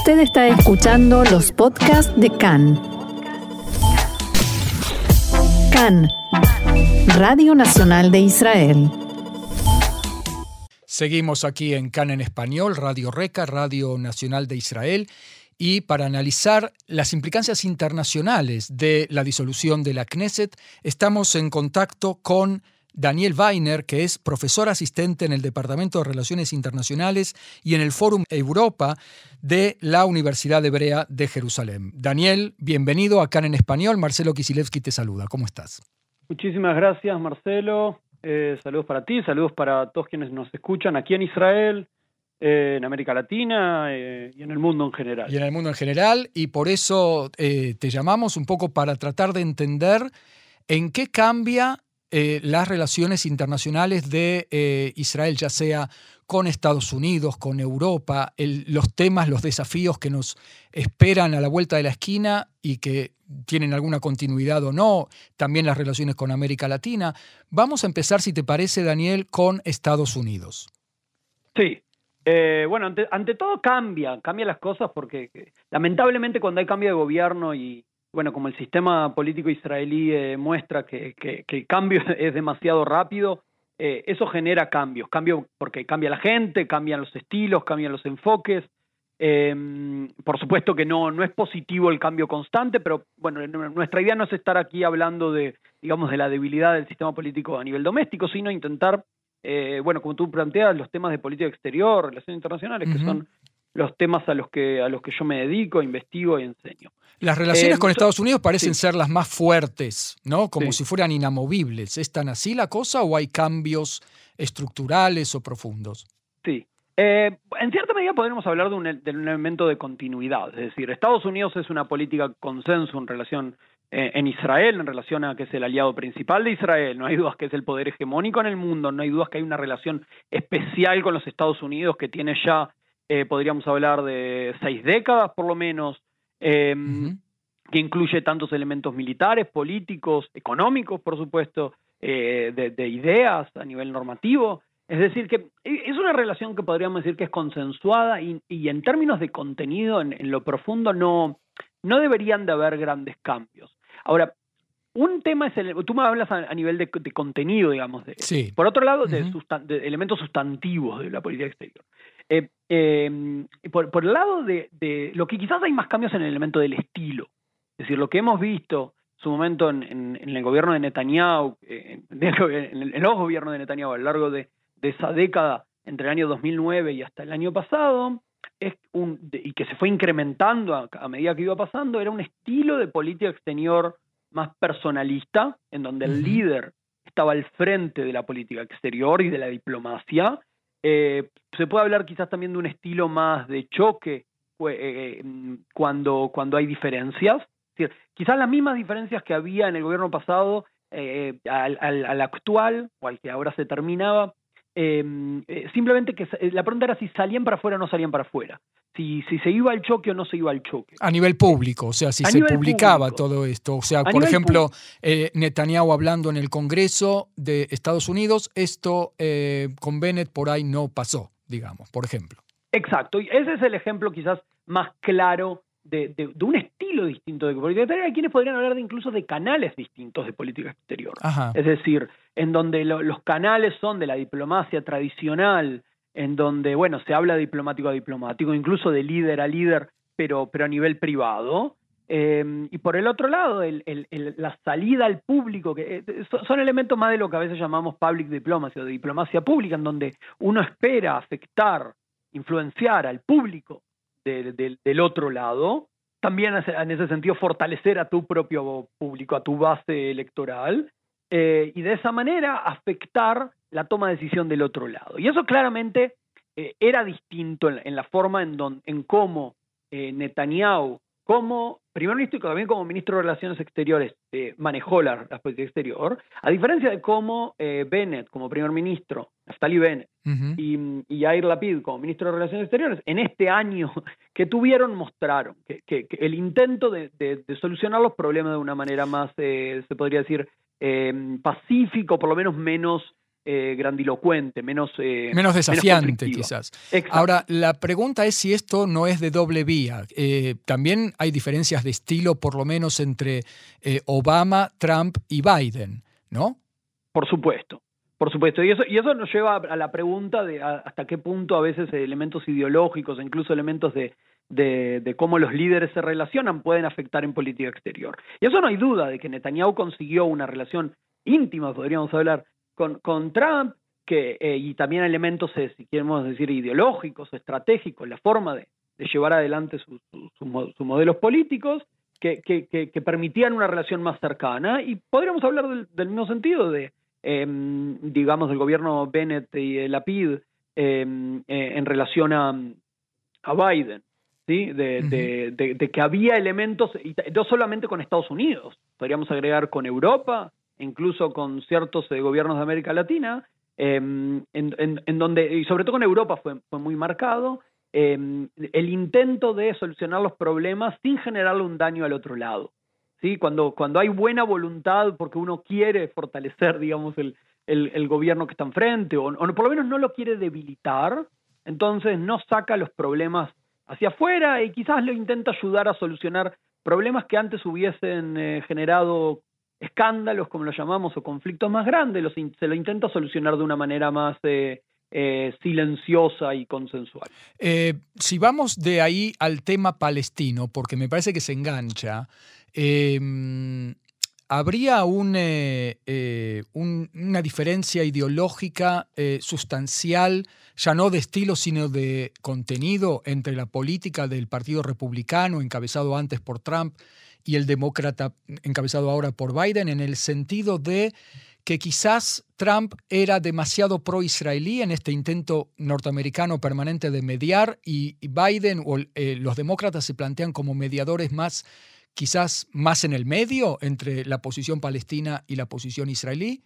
Usted está escuchando los podcasts de CAN. CAN, Radio Nacional de Israel. Seguimos aquí en CAN en español, Radio Reca, Radio Nacional de Israel, y para analizar las implicancias internacionales de la disolución de la Knesset, estamos en contacto con Daniel Weiner, que es profesor asistente en el Departamento de Relaciones Internacionales y en el Fórum Europa de la Universidad Hebrea de Jerusalén. Daniel, bienvenido acá en Español. Marcelo Kisilevsky te saluda. ¿Cómo estás? Muchísimas gracias, Marcelo. Eh, saludos para ti, saludos para todos quienes nos escuchan aquí en Israel, eh, en América Latina eh, y en el mundo en general. Y en el mundo en general, y por eso te llamamos un poco para tratar de entender en qué cambia eh, las relaciones internacionales de eh, Israel, ya sea con Estados Unidos, con Europa, los temas, los desafíos que nos esperan a la vuelta de la esquina y que tienen alguna continuidad o no, también las relaciones con América Latina. Vamos a empezar, si te parece, Daniel, con Estados Unidos. Sí, eh, bueno, ante, ante, todo cambia, cambia las cosas porque lamentablemente cuando hay cambio de gobierno y, bueno, como el sistema político israelí eh, muestra que, el cambio es demasiado rápido, eh, eso genera cambios, cambio porque cambia la gente, cambian los estilos, cambian los enfoques. Em, por supuesto que no, no es positivo el cambio constante, pero bueno, nuestra idea no es estar aquí hablando de, digamos, de la debilidad del sistema político a nivel doméstico, sino intentar, eh, bueno, como tú planteas, los temas de política exterior, relaciones internacionales, que son los temas a los que a los que yo me dedico, investigo y enseño. Las relaciones con Estados Unidos parecen ser las más fuertes, ¿no? Como si fueran inamovibles. ¿Es tan así la cosa o hay cambios estructurales o profundos? Sí. Eh, en cierta medida podríamos hablar de un, elemento de continuidad. Es decir, Estados Unidos es una política consenso en relación eh, en Israel, en relación a que es el aliado principal de Israel. No hay dudas que es el poder hegemónico en el mundo. No hay dudas que hay una relación especial con los Estados Unidos que tiene ya, eh, podríamos hablar de seis décadas por lo menos eh, que incluye tantos elementos militares, políticos, económicos, por supuesto, eh, de, ideas a nivel normativo. Es decir, que es una relación que podríamos decir que es consensuada y, en términos de contenido, en, lo profundo, no, no deberían de haber grandes cambios. Ahora, un tema es, el, tú me hablas a, nivel de, contenido, digamos, de, por otro lado, de, elementos sustantivos de la política exterior. Eh, eh, por, por, el lado de, lo que quizás hay más cambios en el elemento del estilo. Es decir, lo que hemos visto en su momento en, el gobierno de Netanyahu, en, el, nuevo gobierno de Netanyahu a lo largo de, esa década, entre el año 2009 y hasta el año pasado, es un, y que se fue incrementando a, medida que iba pasando, era un estilo de política exterior más personalista, en donde el líder estaba al frente de la política exterior y de la diplomacia, eh, se puede hablar quizás también de un estilo más de choque eh, mm, cuando, cuando hay diferencias. quizás las mismas diferencias que había en el gobierno pasado eh, al, al, actual o al que ahora se terminaba, simplemente que la pregunta era si salían para afuera o no salían para afuera si, si se iba al choque o no se iba al choque. A nivel público, o sea, si se publicaba todo esto. O sea, por ejemplo, eh, Netanyahu hablando en el Congreso de Estados Unidos, esto eh, con Bennett por ahí no pasó, digamos, por ejemplo. Exacto, y ese es el ejemplo quizás más claro de, de, un estilo distinto de política exterior. Hay quienes podrían hablar de incluso de canales distintos de política exterior. Es decir, en donde los canales son de la diplomacia tradicional, en donde, bueno, se habla diplomático a diplomático, incluso de líder a líder, pero, pero a nivel privado. Eh, y por el otro lado, el, la salida al público, que eh, son elementos más de lo que a veces llamamos public diplomacy o de diplomacia pública, en donde uno espera afectar, influenciar al público del otro lado, también en ese sentido fortalecer a tu propio público, a tu base electoral, eh, y de esa manera afectar la toma de decisión del otro lado. Y eso claramente eh, era distinto en, la forma en, don, en cómo eh, Netanyahu, como primer ministro y también como ministro de Relaciones Exteriores, eh, manejó la, política exterior, a diferencia de cómo Bennett, como primer ministro, Naftali Bennett, y, y Yair Lapid, como ministro de Relaciones Exteriores, en este año que tuvieron, mostraron que, el intento de, solucionar los problemas de una manera más, se podría decir, pacífico, por lo menos menos grandilocuente, menos... menos desafiante quizás. Ahora, la pregunta es si esto no es de doble vía. también hay diferencias de estilo, por lo menos entre Obama, Trump y Biden, ¿no? Por supuesto. Por supuesto, y eso, y eso nos lleva a la pregunta de hasta qué punto a veces elementos ideológicos, incluso elementos de, de, cómo los líderes se relacionan pueden afectar en política exterior. Y eso no hay duda de que Netanyahu consiguió una relación íntima, podríamos hablar, con, con Trump, que, eh, y también elementos, eh, si queremos decir, ideológicos, estratégicos, la forma de, llevar adelante sus modelos políticos, que, que, que, permitían una relación más cercana. Y podríamos hablar del, del mismo sentido de Em, digamos, del gobierno Bennett y el Lapid em, eh, en relación a, Biden, ¿sí? De, que había elementos, y no solamente con Estados Unidos, podríamos agregar con Europa, incluso con ciertos eh, gobiernos de América Latina, em, en, donde, y sobre todo con Europa fue, muy marcado, el intento de solucionar los problemas sin generarle un daño al otro lado. ¿sí? Cuando, cuando hay buena voluntad porque uno quiere fortalecer, digamos, el, gobierno que está enfrente, o, o por lo menos no lo quiere debilitar, entonces no saca los problemas hacia afuera y quizás lo intenta ayudar a solucionar problemas que antes hubiesen eh, generado escándalos, como lo llamamos, o conflictos más grandes, los, se lo intenta solucionar de una manera más eh, eh, silenciosa y consensual. si vamos de ahí al tema palestino, porque me parece que se engancha, Em, ¿Habría eh, eh, una diferencia ideológica eh, sustancial, ya no de estilo, sino de contenido, entre la política del Partido Republicano, encabezado antes por Trump, y el demócrata, encabezado ahora por Biden, en el sentido de que quizás Trump era demasiado pro-israelí en este intento norteamericano permanente de mediar y Biden o los demócratas se plantean como mediadores más quizás más en el medio entre la posición palestina y la posición israelí?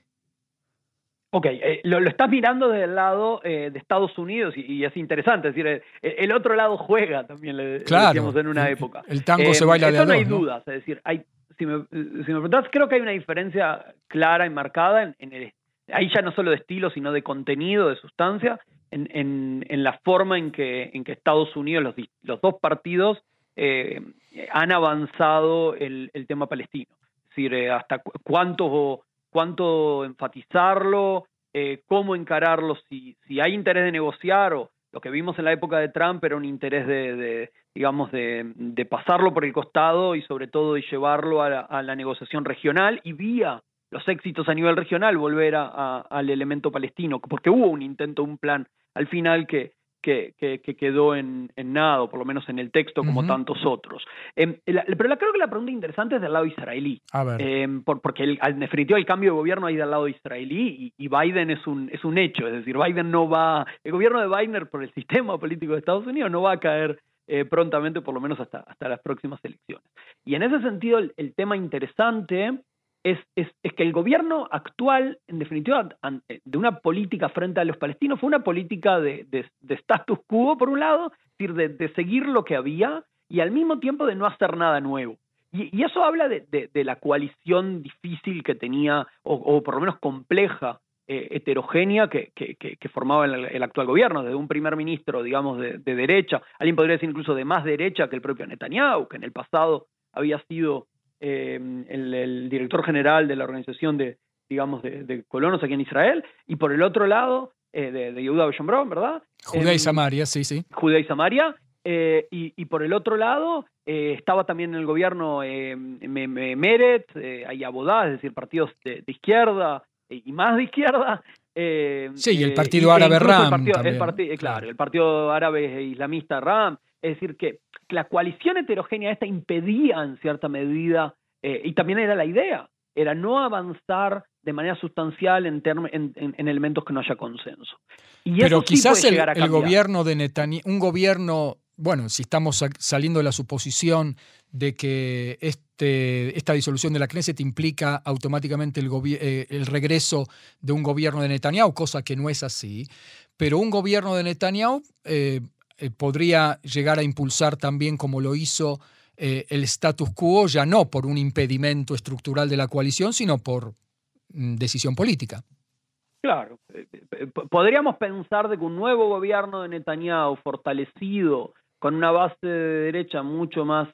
Ok, eh, lo, estás mirando desde el lado eh, de Estados Unidos y, es interesante, es decir, eh, el, otro lado juega también, le, decíamos en una época. El tango se baila de Eso no hay dudas, es decir, hay, si, me, si me preguntas, creo que hay una diferencia clara y marcada en, el, ahí ya no solo de estilo, sino de contenido, de sustancia, en, en, en la forma en que, en que Estados Unidos, los, los dos partidos, han avanzado el, tema palestino. Es decir, hasta cuánto, cuánto enfatizarlo, eh, cómo encararlo, si, si hay interés de negociar o lo que vimos en la época de Trump era un interés de, digamos, de, pasarlo por el costado y sobre todo de llevarlo a la, negociación regional y vía los éxitos a nivel regional volver al elemento palestino, porque hubo un intento, un plan al final que, que, que, quedó en, nada, o por lo menos en el texto, como tantos otros. Em, pero la, creo que la pregunta interesante es del lado israelí. Em, porque el, al definitivo el cambio de gobierno ahí del lado israelí y, Biden es un, es un hecho. Es decir, Biden no va. El gobierno de Biden, por el sistema político de Estados Unidos, no va a caer eh, prontamente, por lo menos hasta, hasta las próximas elecciones. Y en ese sentido, el tema interesante es, es, que el gobierno actual, en definitiva, eh, de una política frente a los palestinos, fue una política de, de, status quo, por un lado, es decir, de, de, seguir lo que había y al mismo tiempo de no hacer nada nuevo. Y, y eso habla de, la coalición difícil que tenía, o, por lo menos compleja, eh, heterogénea que, que, formaba el, el, actual gobierno, desde un primer ministro, digamos, de, derecha, alguien podría decir incluso de más derecha que el propio Netanyahu, que en el pasado había sido eh, el, director general de la organización de, digamos, de, colonos aquí en Israel, y por el otro lado, eh, de, de Yehuda ¿verdad? Judea y em, Samaria, sí, sí. Judea y Samaria, eh, y, por el otro lado, estaba también en el gobierno eh, Meret, eh, Abodá, es decir, partidos de, izquierda y más de izquierda. sí, y el Partido Árabe RAM. claro, el Partido Árabe Islamista RAM. Es decir, que la coalición heterogénea esta impedía en cierta medida, eh, y también era la idea, era no avanzar de manera sustancial en, en, elementos que no haya consenso. Y Pero quizás el, el, gobierno de Netanyahu, un gobierno, bueno, si estamos saliendo de la suposición de que este, esta disolución de la Knesset implica automáticamente el, eh, el regreso de un gobierno de Netanyahu, cosa que no es así, pero un gobierno de Netanyahu eh, eh, podría llegar a impulsar también, como lo hizo eh, el status quo, ya no por un impedimento estructural de la coalición, sino por mm, decisión política. Claro, podríamos pensar de que un nuevo gobierno de Netanyahu fortalecido con una base de derecha mucho más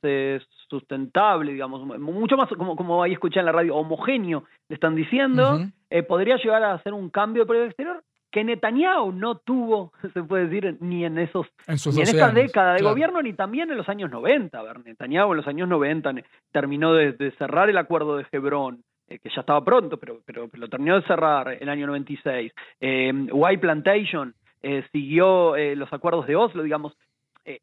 sustentable, digamos, mucho más, como, como ahí escuché en la radio, homogéneo, le están diciendo, podría llegar a hacer un cambio de política exterior que Netanyahu no tuvo, se puede decir, ni en esos en, esta década de gobierno, ni también en los años 90. A ver, Netanyahu en los años 90 terminó de, cerrar el acuerdo de Hebrón, eh, que ya estaba pronto, pero, pero, lo terminó de cerrar el año 96. Eh, White Plantation eh, siguió eh, los acuerdos de Oslo, digamos.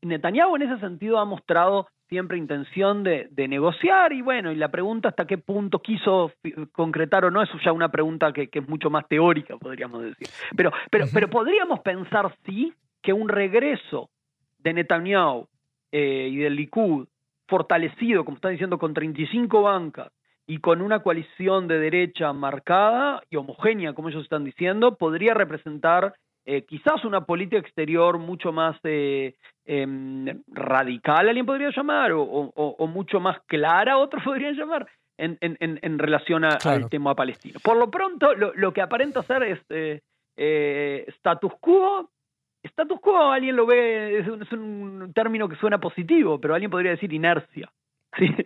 Netanyahu en ese sentido ha mostrado siempre intención de, negociar y bueno, y la pregunta hasta qué punto quiso concretar o no, eso ya una pregunta que, es mucho más teórica, podríamos decir. Pero, pero, pero podríamos pensar, sí, que un regreso de Netanyahu eh, y del Likud fortalecido, como está diciendo, con 35 bancas y con una coalición de derecha marcada y homogénea, como ellos están diciendo, podría representar eh, quizás una política exterior mucho más eh, em, radical, alguien podría llamar, o, mucho más clara, otros podrían llamar, en, en, relación al tema palestino. Por lo pronto, lo, que aparenta ser es eh, status quo. Status quo, alguien lo ve, es un término que suena positivo, pero alguien podría decir inercia.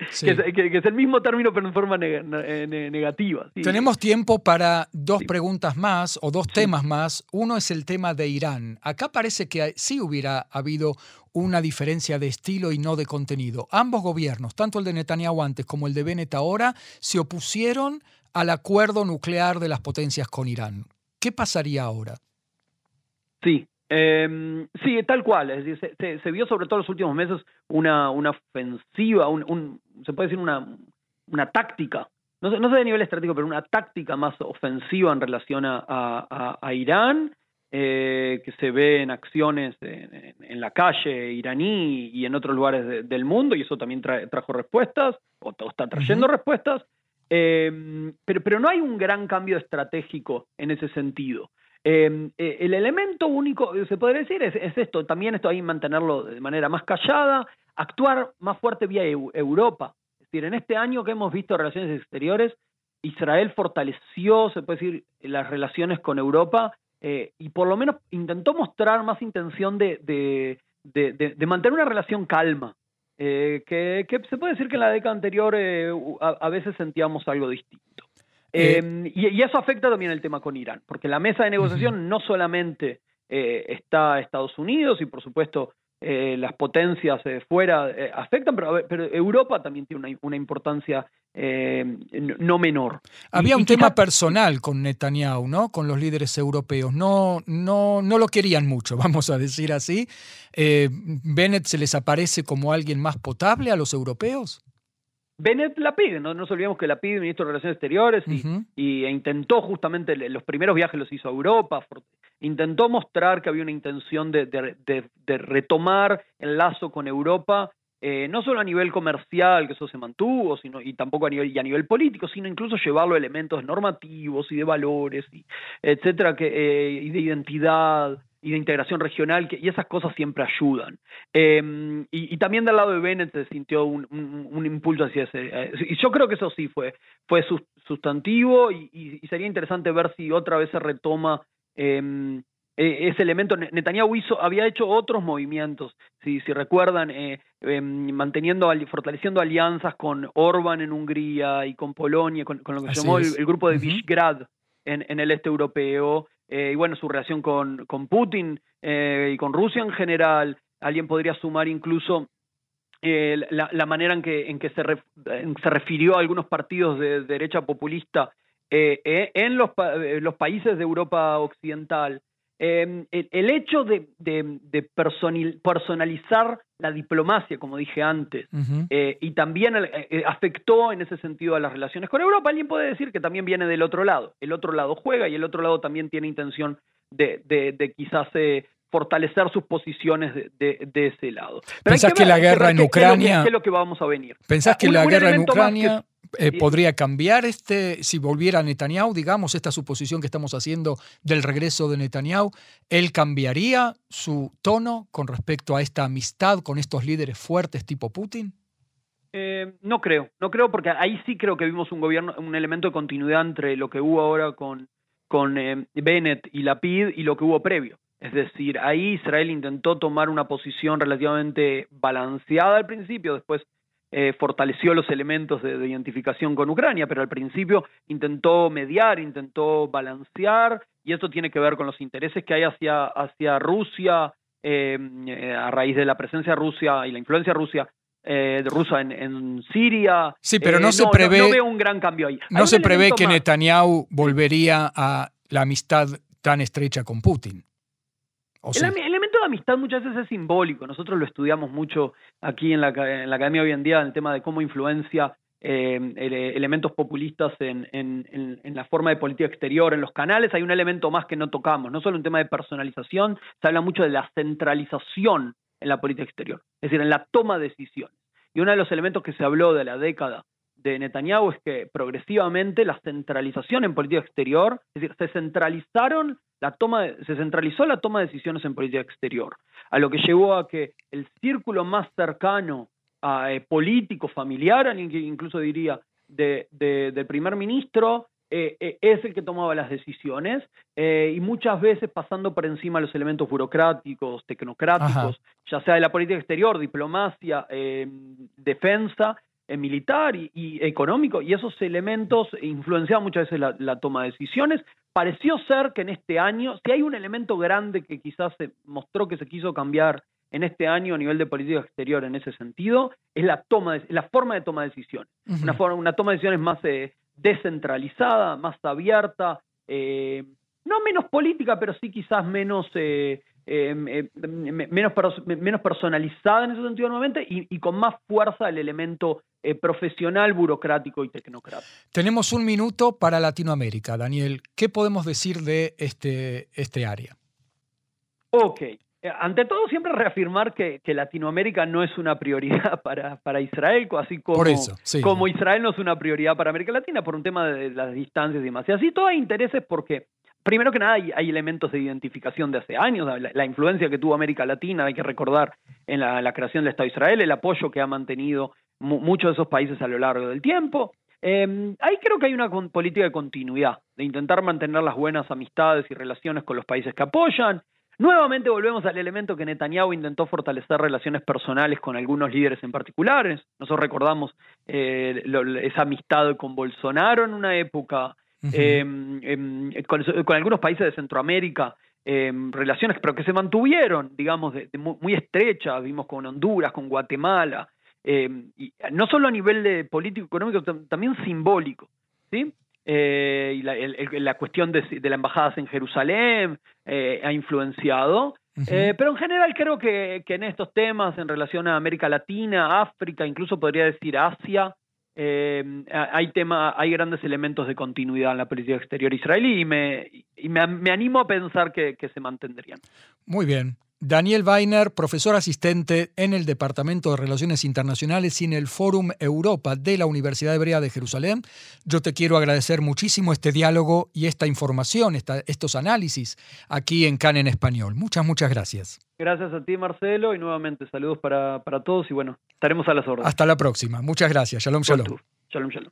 Sí, Que, es el mismo término pero en forma eh, negativa. Tenemos tiempo para dos preguntas más o dos temas más. Uno es el tema de Irán. Acá parece que sí hubiera habido una diferencia de estilo y no de contenido. Ambos gobiernos, tanto el de Netanyahu antes como el de Bennett ahora, se opusieron al acuerdo nuclear de las potencias con Irán. ¿Qué pasaría ahora? Sí, eh, sí, tal cual. Es decir, se, vio sobre todo en los últimos meses una, una ofensiva, un, se puede decir una, una táctica, no sé, no sé de nivel estratégico, pero una táctica más ofensiva en relación a, a, Irán, eh, que se ve en acciones en, la calle iraní y en otros lugares del mundo, y eso también trajo respuestas, o, está trayendo respuestas. Eh, pero, pero no hay un gran cambio estratégico en ese sentido. Em, eh, el elemento único, se podría decir, es, esto, también esto ahí mantenerlo de manera más callada, actuar más fuerte vía Europa. Es decir, en este año que hemos visto relaciones exteriores, Israel fortaleció, se puede decir, las relaciones con Europa eh, y por lo menos intentó mostrar más intención de, de, mantener una relación calma. Eh, que, se puede decir que en la década anterior a veces sentíamos algo distinto. Eh, em, y, eso afecta también el tema con Irán, porque la mesa de negociación no solamente eh, está Estados Unidos y por supuesto eh, las potencias fuera afectan, pero, pero, Europa también tiene una, importancia no menor. Había un tema personal con Netanyahu, ¿no? Con los líderes europeos. No, no, no lo querían mucho, vamos a decir así. ¿Bennett se les aparece como alguien más potable a los europeos? Bennett la pide, no nos olvidemos que la pide el ministro de Relaciones Exteriores y, e intentó justamente, los primeros viajes los hizo a Europa, intentó mostrar que había una intención de, retomar el lazo con Europa, eh, no solo a nivel comercial, que eso se mantuvo, sino, y tampoco a nivel, y a nivel político, sino incluso llevarlo a elementos normativos y de valores, y, etcétera, que, eh, y de identidad y de integración regional, y esas cosas siempre ayudan. Em, y, también del lado de Bennett se sintió un, impulso hacia ese. Eh, y yo creo que eso sí fue, fue sustantivo y, sería interesante ver si otra vez se retoma em, e, ese elemento. Netanyahu hizo, había hecho otros movimientos, si, si recuerdan, eh, em, manteniendo, fortaleciendo alianzas con Orban en Hungría y con Polonia, con, lo que se llamó el, grupo de Visegrad en, en el este europeo. Eh, y bueno, su relación con, con Putin eh, y con Rusia en general. Alguien podría sumar incluso eh, la, manera en que, en que se, se refirió a algunos partidos de, derecha populista en los, los países de Europa Occidental Em, el, hecho de, personalizar la diplomacia, como dije antes, eh, y también eh, eh, afectó en ese sentido a las relaciones con Europa, alguien puede decir que también viene del otro lado. El otro lado juega y el otro lado también tiene intención de, quizás fortalecer sus posiciones de, ese lado. ¿Pensás que, la guerra en Ucrania... ¿Qué es lo que vamos a venir? ¿Pensás que la guerra en Ucrania... Eh, ¿Podría cambiar este, si volviera Netanyahu, digamos, esta suposición que estamos haciendo del regreso de Netanyahu, él cambiaría su tono con respecto a esta amistad con estos líderes fuertes tipo Putin? Eh, no creo, no creo porque ahí sí creo que vimos un gobierno, un elemento de continuidad entre lo que hubo ahora con, con eh, Bennett y Lapid y lo que hubo previo. Es decir, ahí Israel intentó tomar una posición relativamente balanceada al principio, después eh, fortaleció los elementos de, identificación con Ucrania, pero al principio intentó mediar, intentó balancear, y esto tiene que ver con los intereses que hay hacia, hacia Rusia, eh, a raíz de la presencia rusa y la influencia rusia eh, rusa en, Siria. Sí, pero no se prevé. No, veo un gran cambio ahí. No se prevé que Netanyahu volvería a la amistad tan estrecha con Putin. el, de amistad muchas veces es simbólico. Nosotros lo estudiamos mucho aquí en la, academia hoy en día, en el tema de cómo influencia eh, elementos populistas en, en, la forma de política exterior, en los canales, hay un elemento más que no tocamos, no solo un tema de personalización, se habla mucho de la centralización en la política exterior, es decir, en la toma de decisiones. Y uno de los elementos que se habló de la década de Netanyahu es que progresivamente la centralización en política exterior, es decir, se centralizaron la toma, se centralizó la toma de decisiones en política exterior, a lo que llevó a que el círculo más cercano a, eh, político, familiar, incluso diría, de, del primer ministro, eh, eh, es el que tomaba las decisiones y muchas veces pasando por encima de los elementos burocráticos, tecnocráticos, ya sea de la política exterior, diplomacia, defensa, militar y, económico, y esos elementos influenciaban muchas veces la, la, toma de decisiones. Pareció ser que en este año, si hay un elemento grande que quizás se mostró que se quiso cambiar en este año a nivel de política exterior en ese sentido es la toma de, la forma de toma de decisiones. Una forma una toma de decisiones más eh, descentralizada más abierta eh, no menos política pero sí quizás menos eh, menos, menos personalizada en ese sentido nuevamente y, con más fuerza el elemento profesional, burocrático y tecnocrático. Tenemos un minuto para Latinoamérica, Daniel. ¿Qué podemos decir de este, este área? Ok, eh, ante todo, siempre reafirmar que, Latinoamérica no es una prioridad para, para Israel, así como, como Israel no es una prioridad para América Latina por un tema de las distancias y demás. Y así todo hay intereses porque, primero que nada, hay, elementos de identificación de hace años, la, influencia que tuvo América Latina, hay que recordar en la, creación del Estado de Israel, el apoyo que ha mantenido muchos de esos países a lo largo del tiempo. Eh, ahí creo que hay una política de continuidad, de intentar mantener las buenas amistades y relaciones con los países que apoyan, Nuevamente volvemos al elemento que Netanyahu intentó fortalecer relaciones personales con algunos líderes en particulares. Nosotros recordamos eh, esa amistad con Bolsonaro en una época, em, em, con, algunos países de Centroamérica, em, relaciones pero que se mantuvieron, digamos, muy, estrechas, vimos con Honduras, con Guatemala, y no solo a nivel de político económico, también simbólico. ¿sí? eh, y la, la cuestión de, de, las embajadas en Jerusalén eh, ha influenciado. eh, pero en general creo que, que, en estos temas, en relación a América Latina, África, incluso podría decir Asia, eh, hay, tema, hay grandes elementos de continuidad en la política exterior israelí y me, y me, animo a pensar que se mantendrían. Muy bien. Daniel Weiner, profesor asistente en el Departamento de Relaciones Internacionales y en el Fórum Europa de la Universidad Hebrea de Jerusalén. Yo te quiero agradecer muchísimo este diálogo y esta información, estos análisis aquí en CAN en Español. Muchas, muchas gracias. Gracias a ti, Marcelo, y nuevamente saludos para, para todos y bueno, estaremos a las órdenes. Hasta la próxima. Muchas gracias. Shalom, shalom. Shalom, shalom.